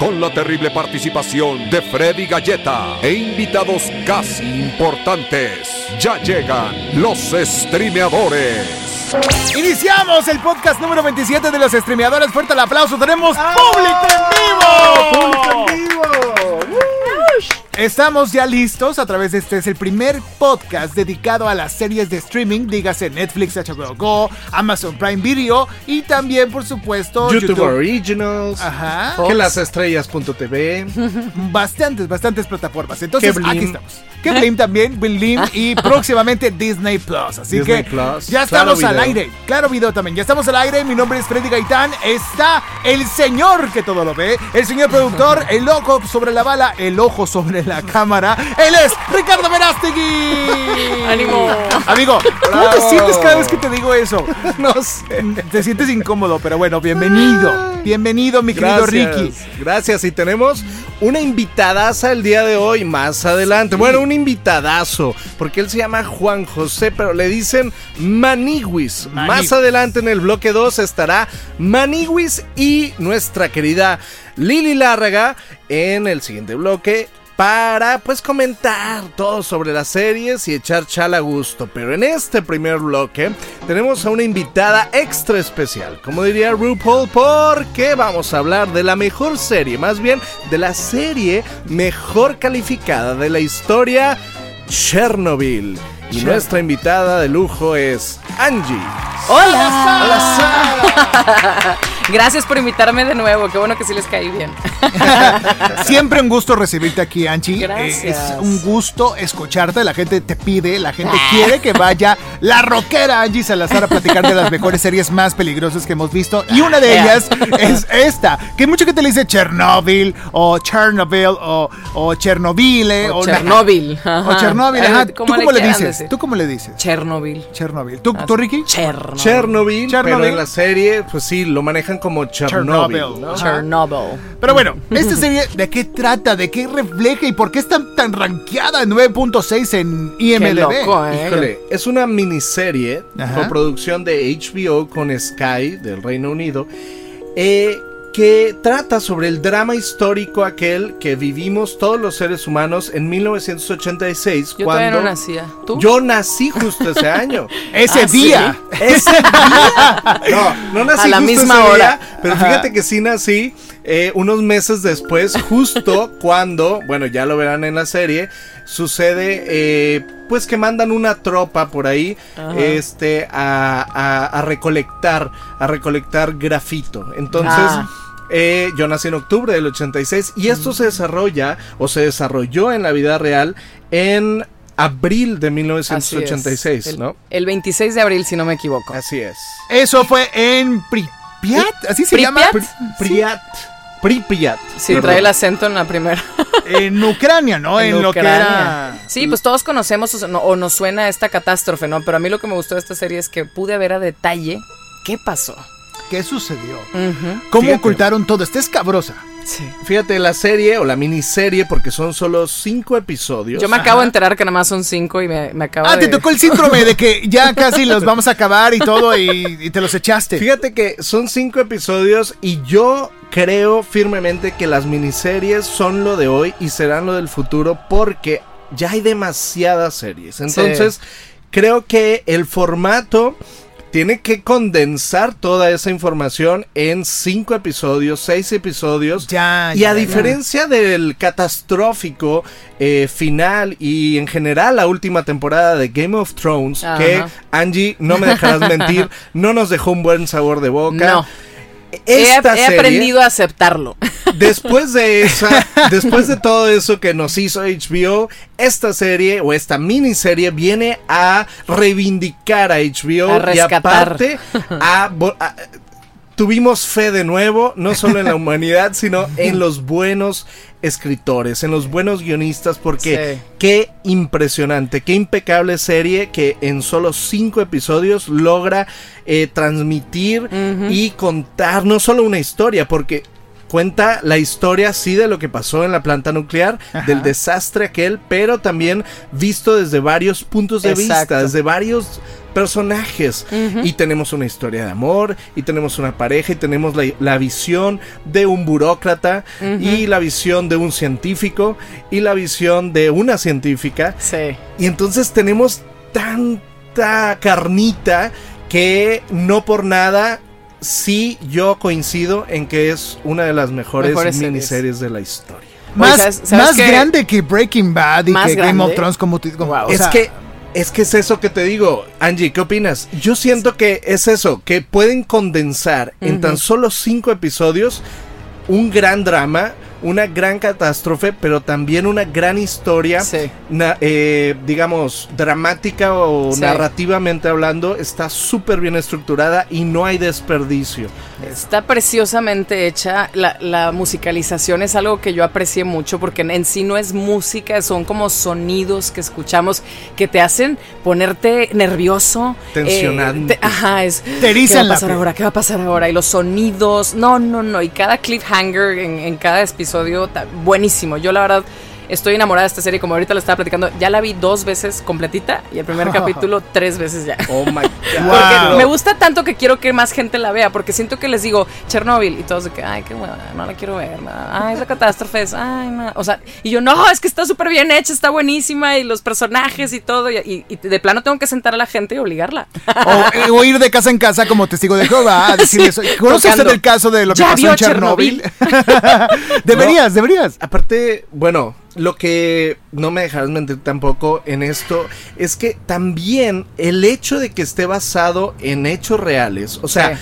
con la terrible participación de Freddy Galleta e invitados casi importantes. Ya llegan los streameadores. Iniciamos el podcast número 27 de los streameadores. Fuerte el aplauso. Tenemos ¡Ah! público en vivo. ¡Público en vivo! Estamos ya listos a través de este es el primer podcast dedicado a las series de streaming, dígase Netflix, HBO Go, Amazon Prime Video y también por supuesto YouTube, Originals. Ajá. Que las estrellas.tv. Bastantes, bastantes plataformas. Entonces, Keblim. aquí estamos. Keblim también, Blim y próximamente Disney Plus. Así Disney que Plus, ya Claro estamos al Video. aire. Claro video también. Ya estamos al aire. Mi nombre es Freddy Gaitán. Está el señor que todo lo ve. El señor productor, el ojo sobre la bala, el ojo sobre la cámara. Él es Ricardo Verástegui. ¡Ánimo! Amigo, ¿cómo te sientes cada vez que te digo eso? No sé. Te sientes incómodo, pero bueno, bienvenido. Bienvenido, mi querido Gracias. Ricky. Gracias. Y tenemos una invitadaza el día de hoy, más adelante. Bueno, un invitadazo, porque él se llama Juan José, pero le dicen Maniwis. Maniguis. Más adelante en el bloque 2 estará Maniwis y nuestra querida Lili Lárraga en el siguiente bloque. Para pues comentar todo sobre las series y echar chala a gusto. Pero en este primer bloque tenemos a una invitada extra especial. Como diría RuPaul, porque vamos a hablar de la mejor serie, más bien de la serie mejor calificada de la historia, Chernobyl. Y nuestra invitada de lujo es Angie. ¡Hola! Hola, Gracias por invitarme de nuevo. Qué bueno que sí les caí bien. Siempre un gusto recibirte aquí, Anchi. Gracias. Eh, es un gusto escucharte. La gente te pide, la gente quiere que vaya la rockera Angie Salazar a platicar de las mejores series más peligrosas que hemos visto. Y una de ellas es esta, que mucha gente le dice Chernobyl o Chernobyl o, o Chernobyle O o, Chernobyl. o. Chernobyl. ajá. ¿Tú ¿Cómo cómo le dices? decir? ¿Tú cómo le dices? Chernobyl. Chernobyl. ¿Tú, ¿tú Ricky? Chernobyl. Chernobyl, Chernobyl. pero en la serie, pues sí, lo manejan como Chernobyl. Chernobyl. Chernobyl. Pero bueno, esta serie, ¿de qué trata? ¿De qué refleja? ¿Y por qué está tan rankeada en 9.6 en Qué IMDb? loco, ¿eh? Híjole, es una miniserie Ajá. coproducción de HBO con Sky del Reino Unido eh, que trata sobre el drama histórico aquel que vivimos todos los seres humanos en 1986 Yo cuando no nacía. ¿Tú? yo nací justo ese año. Ese Ah, ¿sí? día. Ese día. No, no nací A la justo misma ese hora. día, pero Ajá. fíjate que sí nací eh, unos meses después, justo cuando, bueno, ya lo verán en la serie, sucede, eh, pues que mandan una tropa por ahí, Ajá. este, a, a- a recolectar, a recolectar grafito. Entonces. Ah. eh, yo nací en octubre del 86 y esto se desarrolla o se desarrolló en la vida real en abril de Así es. 1986, El- ¿no? El 26 de abril, si no me equivoco. Así es. Eso fue en Pripyat, así se llama. Pri- Pripyat. Pripyat. Sí, trae el acento en la primera. En Ucrania, ¿no? En, lo que Ucrania. era. Sí, pues todos conocemos o, no- o nos suena esta catástrofe, ¿no? Pero a mí lo que me gustó de esta serie es que pude ver a detalle qué pasó. ¿Qué sucedió? ¿Cómo Fíjate. ocultaron todo? Esta escabrosa. Sí. Fíjate, la serie o la miniserie, porque son solo cinco episodios. Yo me acabo de enterar que nada más son cinco y me, me acaba Ah, de... te tocó el síndrome de que ya casi los vamos a acabar y todo y, y te los echaste. Fíjate que son cinco episodios y yo creo firmemente que las miniseries son lo de hoy y serán lo del futuro porque ya hay demasiadas series. Entonces, creo que el formato tiene que condensar toda esa información en cinco episodios, seis episodios. Ya, Y ya, a ya. diferencia del catastrófico eh, final y en general la última temporada de Game of Thrones, Ajá. que Angie, no me dejarás mentir, no nos dejó un buen sabor de boca. No, Esta he serie, aprendido a aceptarlo. después de esa, después de todo eso que nos hizo HBO, esta serie o esta miniserie viene a reivindicar a HBO A y aparte a- tuvimos fe de nuevo, no solo en la humanidad, sino en los buenos escritores, en los buenos guionistas, porque Sí. qué impresionante, qué impecable serie que en solo cinco episodios logra eh, transmitir y contar no solo una historia, porque cuenta la historia sí de lo que pasó en la planta nuclear, Ajá. del desastre aquel, pero también visto desde varios puntos de vista, desde varios personajes. Y tenemos una historia de amor, y tenemos una pareja, y tenemos la, la visión de un burócrata, y la visión de un científico, y la visión de una científica. Sí. Y entonces tenemos tanta carnita que no por nada sí yo coincido en que es una de las mejores, Mejores series. miniseries de la historia. Más, ¿sabes- sabes más qué? grande que Breaking Bad y que Game of. Thrones como, tú- como- Wow. o es sea, que es que es eso que te digo, Angie, ¿qué opinas? Yo siento que es eso, que pueden condensar en tan solo cinco episodios un gran drama, una gran catástrofe, pero también una gran historia, Sí. na- eh, digamos, dramática o Sí. narrativamente hablando, está súper bien estructurada y no hay desperdicio. Está preciosamente hecha. La, la musicalización es algo que yo aprecié mucho porque en, en sí no es música, son como sonidos que escuchamos que te hacen ponerte nervioso. Tensionante. eh, te- ajá, es. Te ¿Qué va a pasar ahora? ¿Qué va a pasar ahora? Y los sonidos. No, no, no. Y cada cliffhanger en, en cada episodio, buenísimo. Yo la verdad. Estoy enamorada de esta serie, como ahorita lo estaba platicando. Ya la vi dos veces completita y el primer capítulo tres veces ya. Oh my god. Wow. Porque me gusta tanto que quiero que más gente la vea, porque siento que les digo Chernobyl y todos de que, ay, qué buena, no la quiero ver, no, ay, la catástrofe, es, ay, no. O sea, y yo, no, es que está súper bien hecha, está buenísima, y los personajes y todo, y, y- y de plano tengo que sentar a la gente y obligarla. o, eh, o ir de casa en casa como testigo de Jehová a decir Sí, eso. ¿Conoce usted el caso de lo que ¿Ya pasó en Chernobyl? Chernobyl? deberías, deberías. Aparte, bueno, lo que no me dejarás mentir tampoco en esto es que también el hecho de que esté basado en hechos reales, o sea,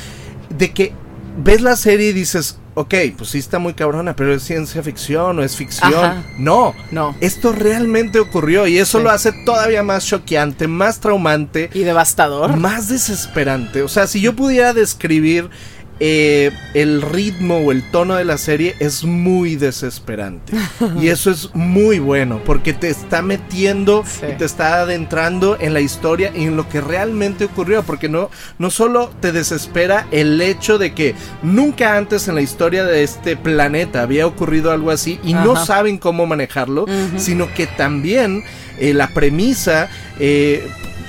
de que ves la serie y dices, ok, pues sí está muy cabrona, pero es ciencia ficción o es ficción. Ajá. No, No. esto realmente ocurrió y eso Sí. lo hace todavía más choqueante, más traumante, Y devastador. más desesperante. O sea, si yo pudiera describir eh, el ritmo o el tono de la serie, es muy desesperante. y eso es muy bueno, porque te está metiendo Sí. y te está adentrando en la historia y en lo que realmente ocurrió. Porque no, no solo te desespera el hecho de que nunca antes en la historia de este planeta había ocurrido algo así y no saben cómo manejarlo, sino que también eh, la premisa eh,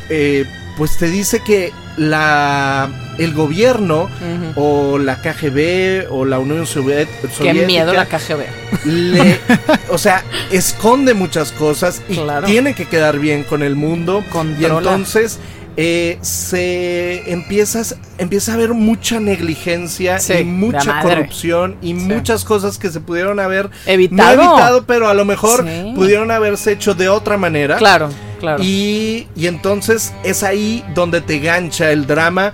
eh, pues te dice que la el gobierno o la KGB o la Unión Soviet- Qué Soviética miedo la KGB. le, o sea, esconde muchas cosas y Claro. tiene que quedar bien con el mundo y Controla. entonces eh, se empiezas empieza a haber mucha negligencia Sí, y mucha corrupción y muchas cosas que se pudieron haber Evitado. no evitado, pero a lo mejor Sí. pudieron haberse hecho de otra manera. Claro, claro. Y, y entonces es ahí donde te gancha el drama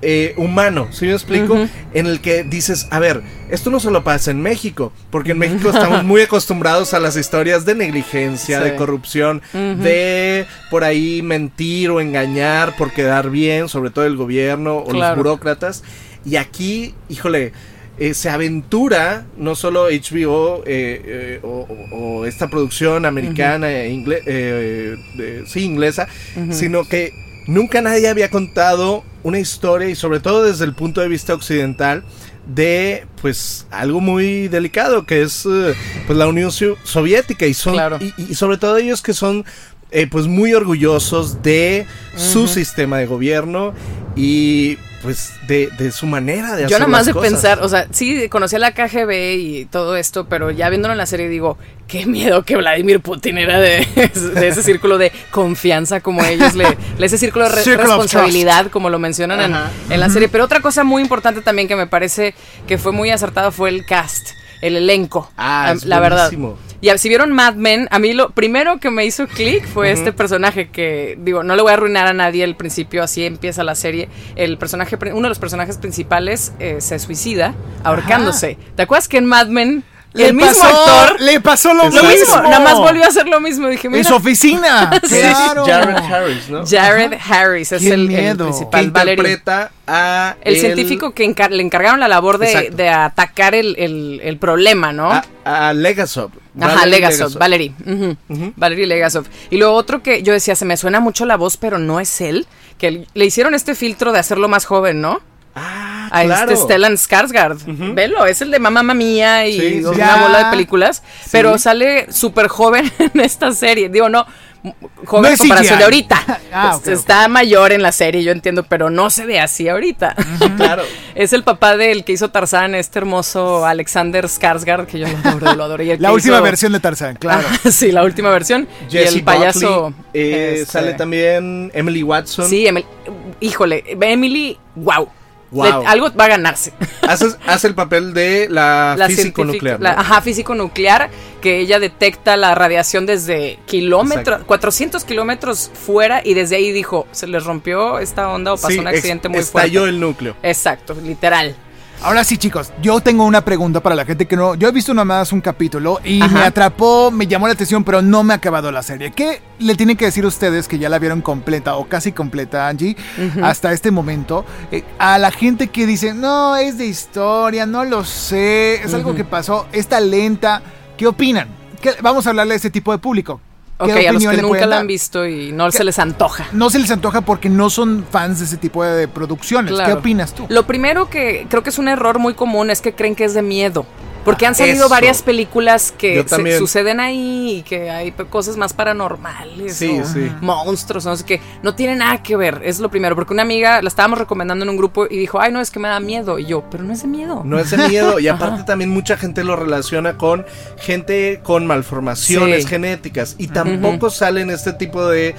eh, humano, ¿sí me explico? En el que dices, a ver, esto no solo pasa en México, porque en México estamos muy acostumbrados a las historias de negligencia, Sí. de corrupción, de por ahí mentir o engañar por quedar bien, sobre todo el gobierno o los burócratas. Y aquí, híjole, eh, se aventura no solo HBO eh, eh, o, esta producción americana, ingle- de- sí, inglesa, sino que nunca nadie había contado una historia y sobre todo desde el punto de vista occidental de pues algo muy delicado que es eh, pues la Unión Soviética y son Claro. y, y sobre todo ellos que son eh, pues muy orgullosos de su sistema de gobierno y pues de, de su manera de hacer Yo nada más las de cosas. pensar, o sea, sí, conocí a la KGB y todo esto, pero ya viéndolo en la serie digo, qué miedo que Vladimir Putin era de, de ese círculo de confianza como ellos, le, le- ese círculo de re- responsabilidad como lo mencionan en, en la serie. Pero otra cosa muy importante también que me parece que fue muy acertado fue el cast, el elenco. Ah, es la verdad. Y si vieron Mad Men, a mí lo primero que me hizo clic fue este personaje que, digo, no le voy a arruinar a nadie el principio, así empieza la serie. El personaje, uno de los personajes principales eh, se suicida ahorcándose. ¿Te acuerdas que en Mad Men Le el mismo pasó- actor. Le pasó lo, Lo mismo. mismo, nada más volvió a hacer lo mismo. Dije, En mira, su oficina. Sí. Claro. Jared Harris, ¿no? Jared Harris es el, el miedo. que principal. Valerie. interpreta a El científico que encar- le encargaron la labor de, de atacar el, el- el problema, ¿no? a, a Legasov. Ajá, Valerie Legasov, Valerie. ujú, Ujú. Valerie Legasov. Y lo otro que yo decía, se me suena mucho la voz, pero no es él. Que le hicieron este filtro de hacerlo más joven, ¿no? Ah, A claro. este Stellan Skarsgård. Velo, es el de Mamá Mía y Sí, una Ya. bola de películas. Pero sale súper joven en esta serie. Digo, no, joven No en comparación CGI. de ahorita. Ah, Pues. Está mayor en la serie, yo entiendo, pero no se ve así ahorita. Claro. Es el papá del que hizo Tarzán, este hermoso Alexander Skarsgård, que yo lo adoro, lo adoro. y el La última hizo- versión de Tarzán, claro. Ah, sí, la última versión. Jesse y el payaso. Buckley, eh, este, Sale también Emily Watson. Sí, Emily. Híjole, Emily, wow. Algo va a ganarse. Hace, hace el papel de la, La físico nuclear. la- ajá, físico nuclear, que ella detecta la radiación desde kilómetros, Exacto. 400 kilómetros fuera y desde ahí dijo, se les rompió esta onda o pasó un accidente muy estalló fuerte. el núcleo. Exacto, literal. Ahora sí, chicos, yo tengo una pregunta para la gente que no. Yo he visto nomás un capítulo y Ajá. me atrapó, me llamó la atención, pero no me ha acabado la serie. ¿Qué le tienen que decir ustedes que ya la vieron completa o casi completa, Angie, hasta este momento? eh, a la gente que dice, no, es de historia, no lo sé, es algo que pasó, está lenta. ¿Qué opinan? ¿Qué- vamos a hablarle a ese tipo de público. ¿Qué Ok, a los que nunca la han visto y no se les antoja. No se les antoja porque no son fans de ese tipo de producciones. ¿Qué opinas tú? Lo primero que creo que es un error muy común es que creen que es de miedo. Porque han salido Eso. varias películas que se- suceden ahí y que hay cosas más paranormales Sí, o sí. monstruos, no sé qué. No tiene nada que ver, es lo primero. Porque una amiga la estábamos recomendando en un grupo y dijo, ay, no, es que me da miedo. Y yo, pero no es de miedo. No es de miedo. Y aparte también mucha gente lo relaciona con gente con malformaciones Sí. genéticas. Y tampoco salen este tipo de...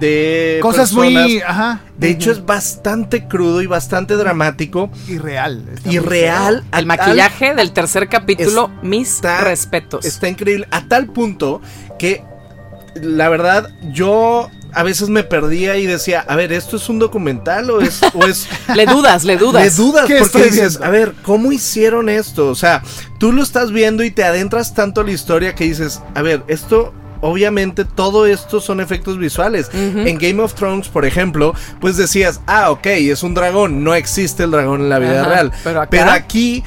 de Cosas muy, ajá, De hecho es bastante crudo y bastante dramático. irreal. está Y real. El tal- maquillaje del tercer capítulo, mis respetos. Está increíble. A tal punto que la verdad yo a veces me perdía y decía, a ver, ¿esto es un documental o es... O es Le dudas, le dudas. Le dudas ¿Qué porque estoy dices, a ver, ¿cómo hicieron esto? O sea, tú lo estás viendo y te adentras tanto a la historia que dices, a ver, esto obviamente todo esto son efectos visuales. En Game of Thrones, por ejemplo, pues decías, ah, ok, es un dragón, no existe el dragón en la vida Ajá, real. pero acá- aquí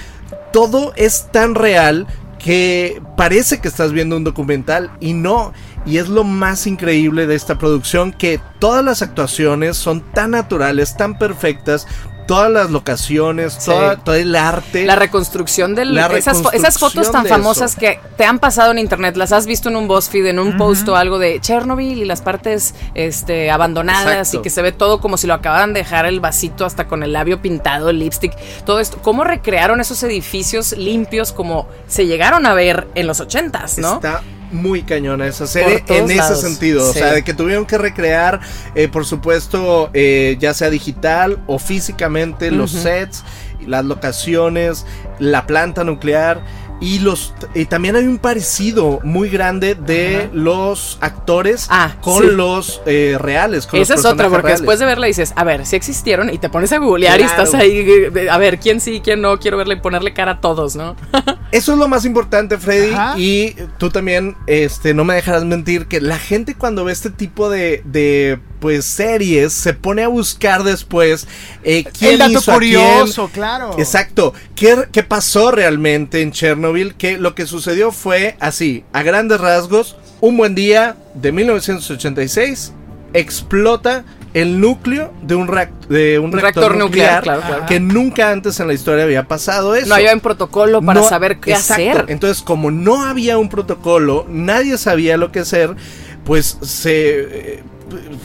todo es tan real que parece que estás viendo un documental y no. Y es lo más increíble de esta producción que todas las actuaciones son tan naturales, tan perfectas, todas las locaciones, Sí. toda- todo el arte. La reconstrucción del La esas, fo- esas fotos tan de famosas eso. que te han pasado en internet, las has visto en un BuzzFeed, en un post o algo de Chernobyl y las partes este abandonadas Exacto. y que se ve todo como si lo acababan de dejar el vasito hasta con el labio pintado, el lipstick, todo esto. ¿Cómo recrearon esos edificios limpios como se llegaron a ver en los ochentas, no? Está muy cañona esa serie en ese lados, sentido. sí. O sea, de que tuvieron que recrear, eh, por supuesto, eh, ya sea digital o físicamente, los sets, las locaciones, la planta nuclear. Y los y también hay un parecido muy grande de los actores Ah, con sí. los eh, reales. Con Esa los es otra, porque reales. después de verla dices, a ver, si existieron y te pones a googlear y estás ahí, eh, a ver, quién sí, quién no, quiero verle y ponerle cara a todos, ¿no? Eso es lo más importante, Freddy. Ajá. Y tú también, este, no me dejarás mentir que la gente cuando ve este tipo de, de pues, series se pone a buscar después eh, quién El dato hizo a quién. curioso, claro. Exacto. ¿Qué, ¿Qué pasó realmente en Chernobyl? Que lo que sucedió fue así, a grandes rasgos, un buen día de 1986 explota el núcleo de un, de un reactor, reactor nuclear, nuclear, claro, claro. que nunca antes en la historia había pasado eso. No había un protocolo para No, saber qué exacto. hacer. Entonces, como no había un protocolo, nadie sabía lo que hacer, pues se.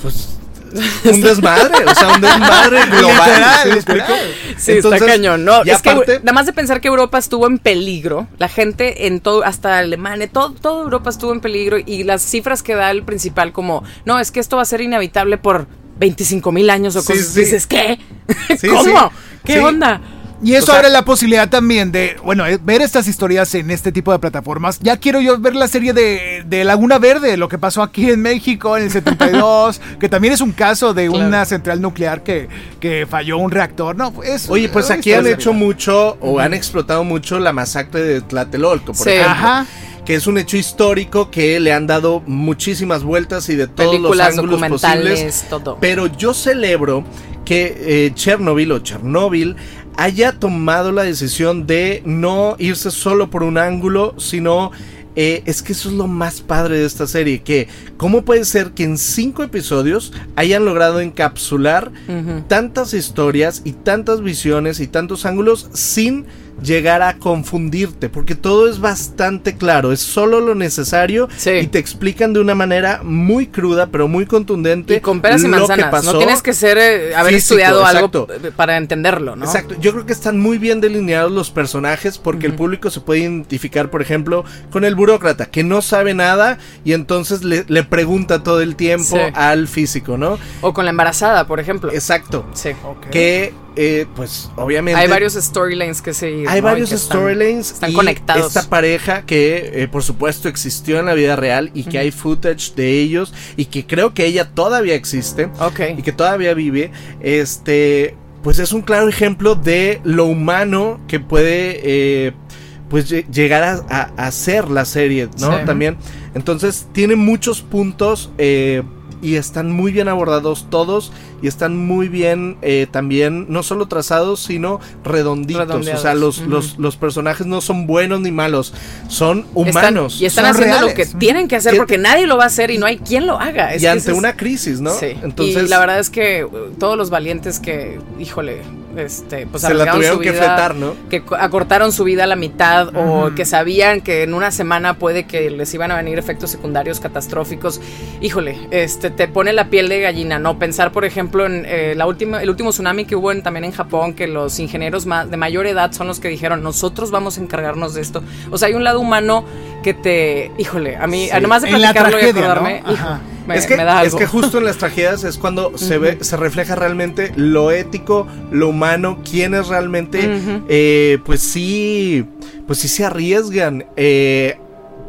Pues. Un desmadre, o sea, un desmadre global. Literal, ¿sí? Sí, Entonces, está cañón, ¿no? es que nada más de pensar que Europa estuvo en peligro, la gente en todo, hasta Alemania, todo, toda Europa estuvo en peligro y las cifras que da el principal como, no, es que esto va a ser inevitable por 25 mil años o cosas. sí. Dices, ¿qué? ¿Cómo? ¿Qué onda? Y eso O sea, abre la posibilidad también de, bueno, eh, ver estas historias en este tipo de plataformas. Ya quiero yo ver la serie de, de Laguna Verde, lo que pasó aquí en México en el 72, que también es un caso de Claro. una central nuclear que, que falló un reactor. No, es, Oye, pues es aquí han hecho mucho o han explotado mucho la masacre de Tlatelolco, por Sí. ejemplo. Ajá. Que es un hecho histórico que le han dado muchísimas vueltas y de todos Películas, los ángulos posibles. todo. Pero yo celebro que eh, Chernobyl o Chernóbil haya tomado la decisión de no irse solo por un ángulo, sino eh, es que eso es lo más padre de esta serie, que cómo puede ser que en cinco episodios hayan logrado encapsular tantas historias y tantas visiones y tantos ángulos sin llegar a confundirte, porque todo es bastante claro, es solo lo necesario Sí. y te explican de una manera muy cruda, pero muy contundente Y con peras y lo que manzanas. pasó. No tienes que ser eh, haber Físico, estudiado exacto. algo para entenderlo, ¿no? Exacto, yo creo que están muy bien delineados los personajes porque el público se puede identificar, por ejemplo, con el burócrata que no sabe nada y entonces le, le pregunta todo el tiempo Sí. al físico, ¿no? O con la embarazada, por ejemplo. Exacto. Sí. Ok. Que, eh, pues, obviamente... Hay varios storylines que seguir. Hay varios que están- storylines Están y conectados. Esta pareja que, eh, por supuesto, existió en la vida real y que hay footage de ellos y que creo que ella todavía existe Ok. y que todavía vive. Este, pues es un claro ejemplo de lo humano que puede, eh, pues lle- llegar a, a- ser la serie, ¿no? Sí. También. Entonces tiene muchos puntos. eh, y están muy bien abordados todos y están muy bien eh, también no solo trazados sino redonditos. O sea los, los, los personajes no son buenos ni malos son Están- humanos y están haciendo lo que tienen que hacer Que- porque nadie lo va a hacer y no hay quien lo haga. Es y ante es- una crisis no Sí. entonces y la verdad es que uh, todos los valientes que, híjole, este, pues se la tuvieron su que fletar no que co- acortaron su vida a la mitad o que sabían que en una semana puede que les iban a venir efectos secundarios catastróficos. Híjole, este te pone la piel de gallina, ¿no? Pensar, por ejemplo, en eh, la última, el último tsunami que hubo en- también en Japón, que los ingenieros ma- de mayor edad son los que dijeron, nosotros vamos a encargarnos de esto. O sea, hay un lado humano que te, híjole, a mí, Sí. nomás de platicarlo y acordarme, hijo, Ajá. Me, es, que, me da es que justo en las tragedias es cuando se ve, se refleja realmente lo ético, lo humano, quienes realmente, eh, pues sí, pues sí se arriesgan, eh,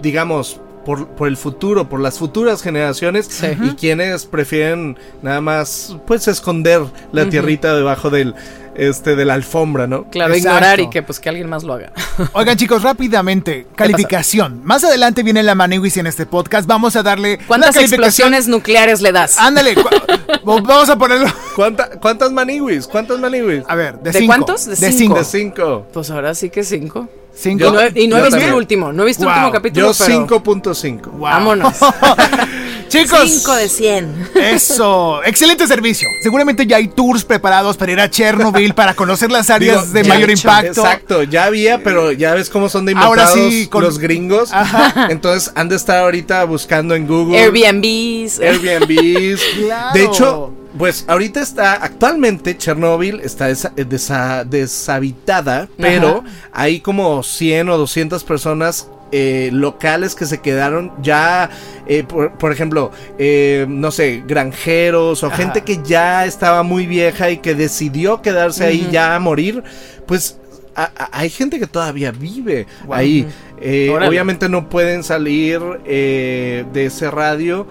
digamos, por, por el futuro, por las futuras generaciones, Sí. y quienes prefieren nada más, pues esconder la tierrita debajo del, este, de la alfombra, ¿no? Claro, Exacto. ignorar y que pues que alguien más lo haga. Oigan, chicos, rápidamente, calificación. Más adelante viene la Maniwis en este podcast. Vamos a darle. ¿Cuántas explosiones nucleares le das? Ándale, vamos a ponerlo. ¿Cuánta- ¿Cuántas maniwis? ¿Cuántas maniwis? A ver, de, ¿De cinco. cuántos? De De cinco. cinco. De cinco. Pues ahora sí que cinco. Cinco. Y no, he- y no he Yo visto también. el último, no he visto el Wow. último capítulo, Yo pero 5.5. Wow. vámonos. Chicos. 5 de 100. Eso, excelente servicio. Seguramente ya hay tours preparados para ir a Chernobyl, para conocer las áreas Digo, de mayor hecho. impacto. Exacto, ya había, pero ya ves cómo son de Ahora inventados sí, con- los gringos. Ajá. Entonces han de estar ahorita buscando en Google Airbnbs. Airbnbs. Claro. De hecho, pues ahorita está, actualmente Chernobyl está desa- eh, desa- deshabitada, pero hay como 100 o 200 personas eh, locales que se quedaron ya, eh, por, por ejemplo, eh, no sé, granjeros o Ajá. gente que ya estaba muy vieja y que decidió quedarse ahí ya a morir, pues a- a- hay gente que todavía vive Wow. ahí. Eh, obviamente no pueden salir eh, de ese radio,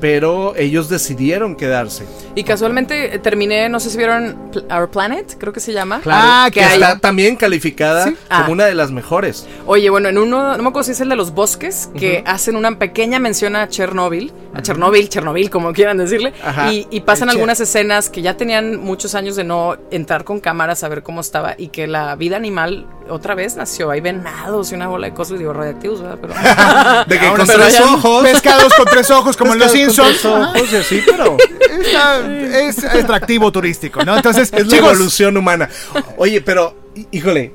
pero ellos decidieron quedarse. Y casualmente eh, terminé, no sé si vieron Pl- Our Planet, creo que se llama. Ah, que que está también calificada Sí. como Ah. una de las mejores. Oye, bueno, en uno, no me acuerdo si es el de los bosques, que hacen una pequeña mención a Chernóbil, a Chernóbil, Chernobyl, como quieran decirle, Ajá. y, y pasan El algunas escenas que ya tenían muchos años de no entrar con cámaras a ver cómo estaba y que la vida animal otra vez nació. Hay venados y una bola de cosas, digo, radiactivos, ¿verdad? Pero... De que Ahora, con tres ojos. Pescados con tres ojos, como en los con Simpsons. tres ojos y así, pero es atractivo turístico, ¿no? Entonces, es la chicos, evolución humana. Oye, pero, hí- híjole.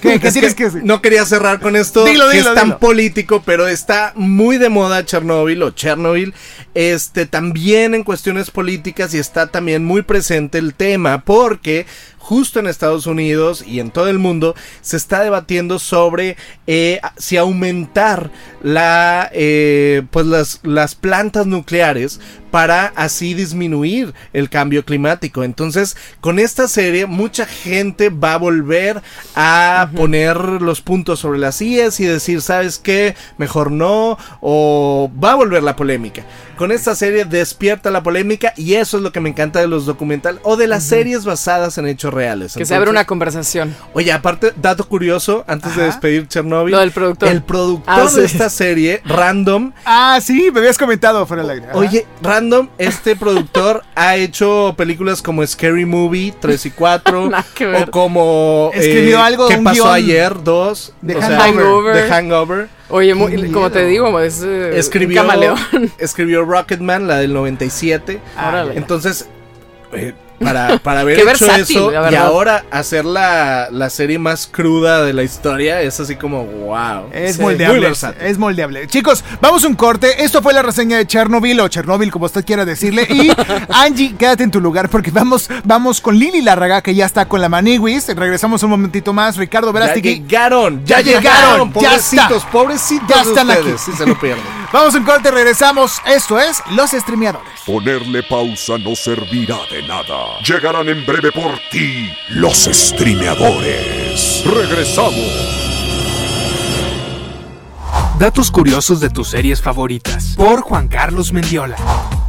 ¿qué, qué es tienes que decir? No quería cerrar con esto, Dilo, que dilo, es tan dilo. político, pero está muy de moda Chernobyl o Chernobyl. Este, también en cuestiones políticas y está también muy presente el tema, porque justo en Estados Unidos y en todo el mundo se está debatiendo sobre eh, si aumentar la, eh, pues las, las plantas nucleares para así disminuir el cambio climático. Entonces, con esta serie, mucha gente va a volver a poner los puntos sobre las IES y decir, ¿sabes qué? Mejor no, o va a volver la polémica. Con esta serie despierta la polémica y eso es lo que me encanta de los documentales o de las series basadas en hechos reales. Que se abre una conversación. Oye, aparte, dato curioso, antes de Ajá. despedir Chernobyl. Lo del productor. El productor Ah, sí. de esta serie, Random, Ah, sí, me habías comentado fuera del aire. Ajá. Oye, Random, este productor ha hecho películas como Scary Movie 3 y 4 Nada que ver. o como eh, Escribió algo, ¿Qué un pasó guion ayer? 2 de o Hangover. de Hangover. Oye, muy- como te digo, es eh, Escribió, un camaleón. escribió Rocketman, la del 97. Ah. Entonces, eh, para, para haber hecho versátil, eso y ahora hacer la, la serie más cruda de la historia es así como wow. Es Sí, moldeable. Es moldeable. Chicos, vamos a un corte. Esto fue la reseña de Chernobyl o Chernobyl, como usted quiera decirle. Y Angie, quédate en tu lugar porque vamos, vamos con Lili Larraga, que ya está con la Maniwis. Regresamos un momentito más. Ricardo Ya Verástegui. llegaron, Ya ya, llegaron, llegaron, ya pobrecitos, está. pobrecitos Ya están aquí. si se lo pierden. Vamos un corte, regresamos. Esto es Los Streameadores. Ponerle pausa no servirá de nada. Llegarán en breve por ti los streameadores. Regresamos. Datos curiosos de tus series favoritas. Por Juan Carlos Mendiola.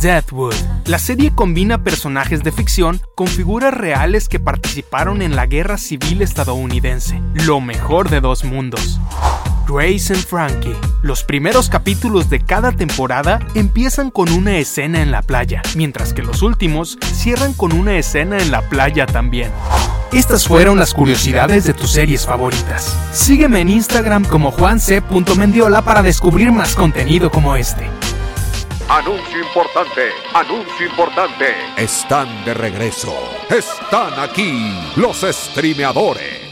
Deathwood. La serie combina personajes de ficción con figuras reales que participaron en la Guerra Civil estadounidense. Lo mejor de dos mundos. Grace and Frankie. Los primeros capítulos de cada temporada empiezan con una escena en la playa, mientras que los últimos cierran con una escena en la playa también. Estas fueron las curiosidades de tus series favoritas. Sígueme en Instagram como juanc.mendiola para descubrir más contenido como este. Anuncio importante, anuncio importante. Están de regreso. Están aquí los streameadores.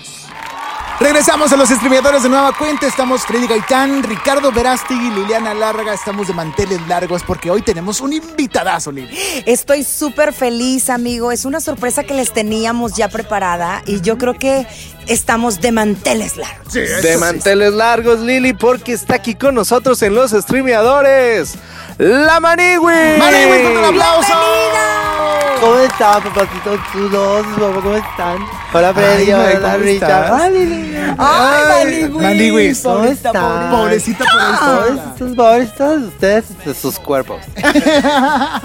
Regresamos a los streameadores de nueva cuenta. Estamos Freddy Gaitán, Ricardo Verástegui, Liliana Larga. Estamos de manteles largos porque hoy tenemos un invitadazo, Lili. Estoy súper feliz, amigo. Es una sorpresa que les teníamos ya preparada y yo creo que estamos de manteles largos. De manteles largos, Lili, porque está aquí con nosotros en los streameadores. ¡La Maniwi! ¡Maniwis, con un aplauso! ¿Cómo están, papacitos chulos? ¿Cómo están? Hola, Freddy. Hola, ¿cómo Richard. Ay, Lili. Ay, Maniwis. Maniwis, ¿Cómo Pobrecita, están? Pobrecita, pobrecita. Pobres, pobrecitos ustedes de sus cuerpos.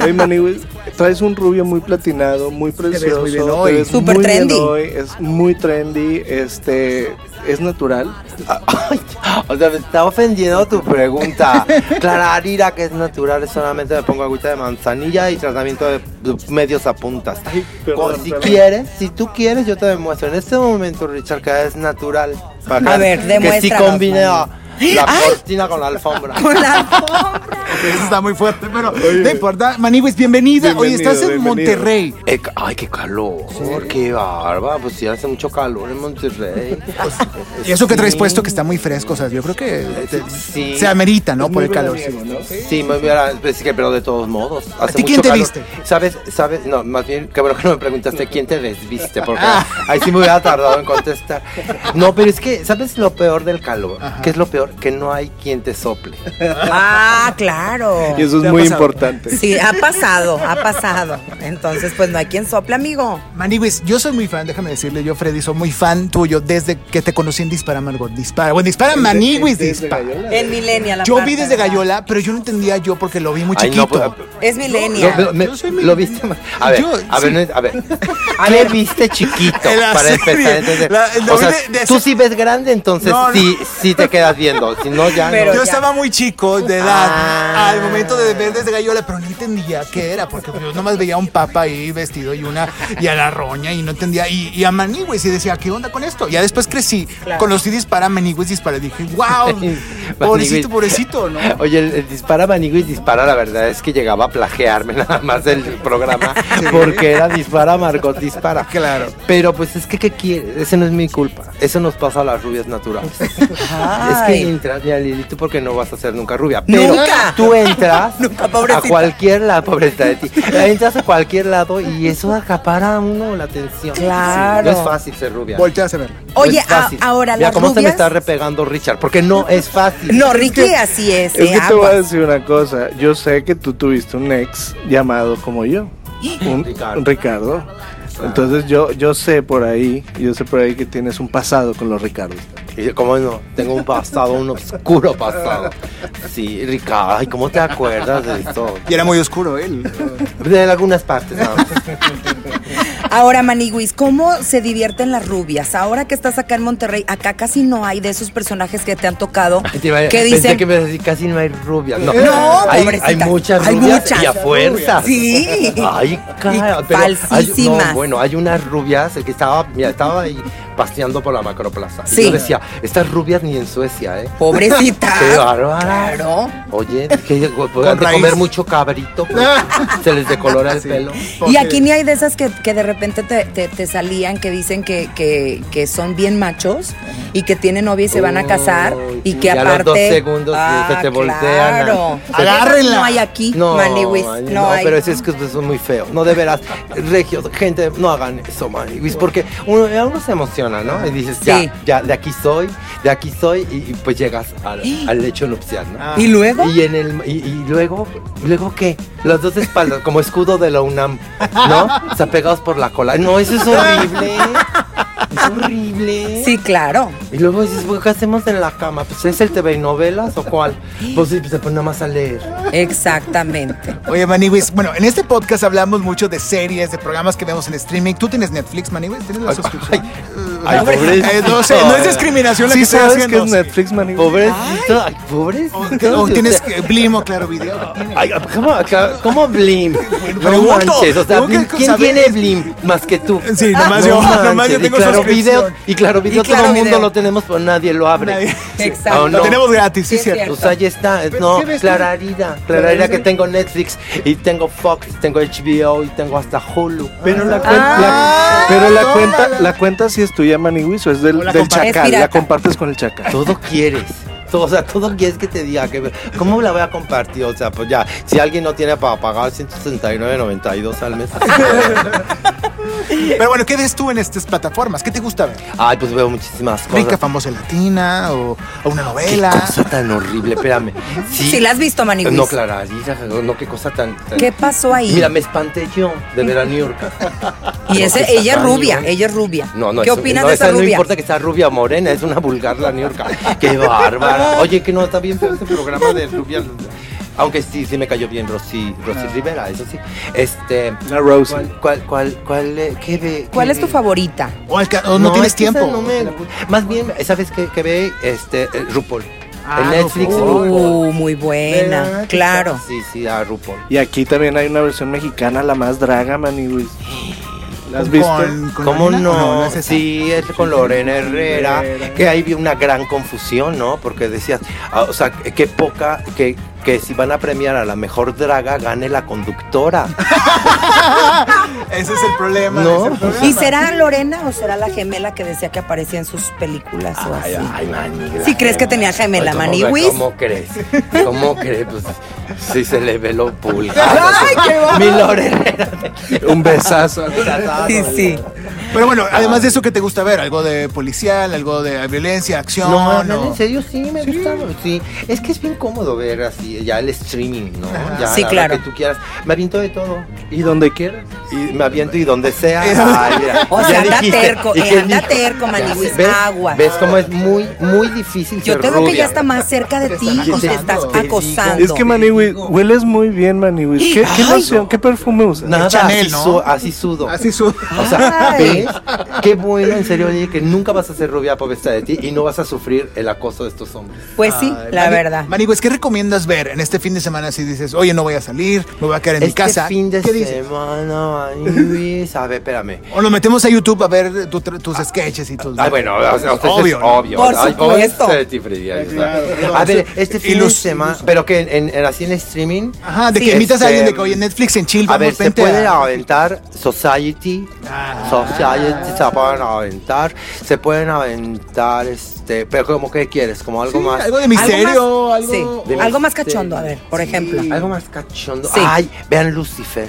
Hey, Maniwi, traes un rubio muy platinado, muy precioso. muy bien hoy. te ves Súper muy bien trendy. hoy, Es muy trendy, este... ¿Es natural? Ay, o sea, me está ofendiendo tu pregunta. Clararira, que es natural, solamente me pongo agüita de manzanilla y tratamiento de medios a puntas. perdón, O si perdón. quieres, si tú quieres, yo te demuestro en este momento, Richard, que es natural. Para A que- ver, Que si combine Manu. La cortina con la alfombra. Con la alfombra. Eso está muy fuerte, pero no importa. Maniwis, bienvenida. Oye, Bienvenido, estás en bienvenido. Monterrey. Eh, ay, qué calor, qué barba. Pues sí, hace mucho calor en Monterrey. Y eso que traes Sí. puesto que está muy fresco, o sea, yo creo que te- Sí. se amerita, ¿no? Por el calor. sí. Sí, muy bien, pues, que, pero de todos modos. Hace ti mucho quién te calor. viste? ¿Sabes? ¿Sabes? No, más bien, qué bueno que no me preguntaste quién te desviste, porque ahí sí me hubiera tardado en contestar. No, pero es que, ¿sabes lo peor del calor? ¿Qué es lo peor? Que no hay quien te sople. Ah, claro. Y eso es muy pasado. importante. Sí, ha pasado, ha pasado. Entonces, pues no hay quien sople, amigo. Maniwis, yo soy muy fan, déjame decirle, yo Freddy, soy muy fan tuyo desde que te conocí en Dispara Margot, Dispara. Bueno, Dispara Maniwis, Dispara. En Millennial. Yo vi desde ¿verdad? Gallola, pero yo no entendía yo porque lo vi muy Ay, no, chiquito. pues, Es Millennial. Lo, me- yo soy ¿Lo viste? A ver, Yo, a ver, sí. no, a ver. ¿Qué viste chiquito? La Para serie. empezar a entender. La- lo o sea, de- de tú sí ves grande, entonces No, no. sí, sí te quedas viendo. Si no, ya Pero no. Yo ya. estaba muy chico de edad Ah. al momento de ver desde Gallola, pero no entendía qué era, porque yo nomás veía a un papa ahí vestido y una y a la roña y no entendía. Y, y a Manigües y decía, ¿qué onda con esto? Ya después crecí, conocí Dispara, Manigües Dispara. Dije, wow, pobrecito, pobrecito, ¿no? Oye, el, el dispara Manigo y dispara, la verdad es que llegaba a plagiarme nada más del programa porque era dispara Margot dispara. Claro. Pero pues es que, ¿qué quiere? Ese no es mi culpa. Eso nos pasa a las rubias naturales. Es que entras, mira Lili, tú porque no vas a ser nunca rubia. Pero Nunca. tú entras Nunca, a cualquier, la pobrecita de ti, entras a cualquier cualquier lado y eso acapara a uno la atención. Claro. No es fácil ser rubia. Volteas a verla. No Oye, a- ahora Mira las cómo se me está repegando Richard, porque no es fácil. No, Ricky así es. Es eh, que te voy a decir una cosa. Yo sé que tú tuviste un ex llamado como yo. Un Ricardo. un Ricardo. Entonces yo, yo sé por ahí, yo sé por ahí que tienes un pasado con los Ricardos. Y yo, ¿Cómo no? Tengo un pasado, un oscuro pasado. Sí, Ricardo, ay, ¿cómo te acuerdas de esto? Y era muy oscuro él. De algunas partes, nada más. Ahora, Maniguis, ¿cómo se divierten las rubias? Ahora que estás acá en Monterrey, acá casi no hay de esos personajes que te han tocado. Te iba a- que Pensé dicen, que me ibas a decir casi no hay rubias. No, No, hay, pobrecita. hay muchas Hay rubias muchas. y a fuerza. Sí. Ay, cara, Y hay- falsísimas. no, bueno, hay unas rubias que estaba, mira, estaba ahí paseando por la macroplaza. Y Sí. yo decía, estas rubias ni en Suecia, ¿eh? pobrecita. Qué bárbara. Claro. Oye, que puedan comer mucho cabrito, pues, se les decolora el pelo. Y aquí ni hay de esas que, que de repente te, te- te salían que dicen que, que, que son bien machos y que tienen novia y se van a casar Uy, y que y a aparte. los dos segundos se te voltean a- Claro. se- Agárrenla. No hay aquí, No, Maniwis. man, No, hay. pero es, es que eso es muy feo. No, de veras, regios, gente, no hagan eso, Maniwis, porque uno, uno se emociona, ¿no? Y dices, ya, Sí. ya, de aquí soy, de aquí soy, y, y pues llegas al, al lecho nupcial, ¿no? ¿Y luego? Y en el y, y luego, luego qué? Las dos espaldas, como escudo de la UNAM, ¿no? O sea, pegados por la cola. No, eso es horrible. Es horrible. Sí, claro. Y luego dices, "Bueno, ¿qué hacemos en la cama? Pues es el TV y novelas o cuál? Pues sí, pues se pone nada más a leer. Exactamente. Oye, Maniwis, bueno, en este podcast hablamos mucho de series, de programas que vemos en streaming. ¿Tú tienes Netflix, Maniwis? ¿Tienes la suscripción? Ay, pobrecito. Eh, no, sé, no es discriminación la que Sí estoy sabes que haciendo. es Netflix, man. Pobrecito, ay, pobrecito. O, o tienes Blim o Claro Video. Ay, ¿cómo, cómo Blim? No manches, o sea, ¿quién tiene Blim más que tú? Sí, nomás yo- nomás yo y tengo claro video, y claro video, Y Claro todo el mundo lo tenemos, pero nadie lo abre. Nadie- Exacto. ¿O no? Lo tenemos gratis, sí, Sí, es cierto. cierto. Pues ahí está, no. Clararida, Clararida que tengo Netflix y tengo Fox, tengo HBO y tengo hasta Hulu. Pero la, Ah. la- pero la tómala. cuenta, la cuenta sí es tuya, O es del, chacal, la compartes con el chacal. Todo quieres. Todo, o sea, todo quieres que te diga que cómo la voy a compartir, o sea, pues ya, si alguien no tiene para pagar 169.92 al mes. Pero bueno, ¿qué ves tú en estas plataformas? ¿Qué te gusta ver? Ay, pues veo muchísimas cosas. ¿Rica, famosa latina o, o una Qué novela? cosa tan horrible, espérame. Sí, Si la has visto, Maniwis. No, Clararida, no, qué cosa tan, tan- ¿Qué pasó ahí? Mira, me espanté yo de ver a New York. y ese, ella es rubia, ella es rubia. No, no, ¿Qué eso- opinas no, de esa esa no rubia? importa que sea rubia o morena, es una vulgar la New York. Qué bárbara. Oye, que no está bien feo ese programa de rubia. Aunque sí, sí me cayó bien Rosy, Rosy Rivera, eso sí. Este. La Rosie. ¿Cuál, cuál, cuál, cuál, eh, qué ve? ¿Cuál qué es tu favorita? ¿O, no, tienes tiempo? no me- más bien, ¿sabes qué, qué ve? Este, eh, RuPaul. Ah, en Netflix, RuPaul. Uh, muy buena, ¿Verdad? claro. Sí, sí, a RuPaul. Y aquí también hay una versión mexicana, la más draga, Maniwis. ¿La has visto? Con- con ¿Cómo Lorena? no? es sí, es con Lorena Herrera, que ahí vi una gran confusión, ¿no? Porque decías, ah, o sea, qué poca, que, que si van a premiar a la mejor draga, gane la conductora. Ese es el problema. No. ese es el problema. ¿Y será Lorena o será la gemela que decía que aparecía en sus películas o así? Ay, mani, ¿Sí crees que tenía gemela, ¿cómo- Maniwis? ¿Cómo crees? ¿Cómo crees? Pues sí se le ve lo pulgar. Ay, qué va- Mi Lorena. Un besazo. Sí, sí. Pero bueno, además de eso, ¿qué te gusta ver? ¿Algo de policial, algo de violencia, acción? No, o- hablando en serio, sí, me gusta. Sí, es que es bien cómodo ver así, ya el streaming, ¿no? Ya Sí, claro. que tú quieras. Me aviento de todo. Y donde quieras. Y me aviento y donde sea. Ay, mira, O sea, anda dijiste. terco, ¿Y eh, anda dijo? terco, Maniwis, ¿ves? aguas. ¿Ves cómo es muy, muy difícil Yo ser te veo que rubia? ya está más cerca de ti, están o sea, acosando. estás Te digo. acosando. Es que Maniwis, hueles muy bien, Maniwis. ¿Qué, qué loción, qué perfume usas? Nada, Chanel, así, ¿no? su- así sudo. Así su... O sea. ¿ves? Qué bueno, en serio, oye, que nunca vas a ser rubia por de ti y no vas a sufrir el acoso de estos hombres. Pues sí, Ay, la Mani- verdad. Manigues, ¿qué recomiendas ver en este fin de semana si dices, oye, no voy a salir, me voy a quedar en mi este casa? fin de ¿Qué semana, Luis, a ver, espérame. O nos metemos a YouTube a ver tu- tus sketches y tus... Ah, bueno, o sea, obvio. es ¿no? obvio. Por Ay, supuesto. claro. A ver, este fin de semana, pero que en, en- así en streaming. Ajá, de Sí, que invitas a este, alguien de que, oye, Netflix en chill, A ver, se puede a- aventar Society. Ah. Society se pueden aventar. Se pueden aventar, este. Pero como que quieres, como algo Sí, más. algo de misterio, algo... Sí, de algo más misterio. cachondo, a ver, por ejemplo. Algo más cachondo. Sí. Ay, vean Lucifer.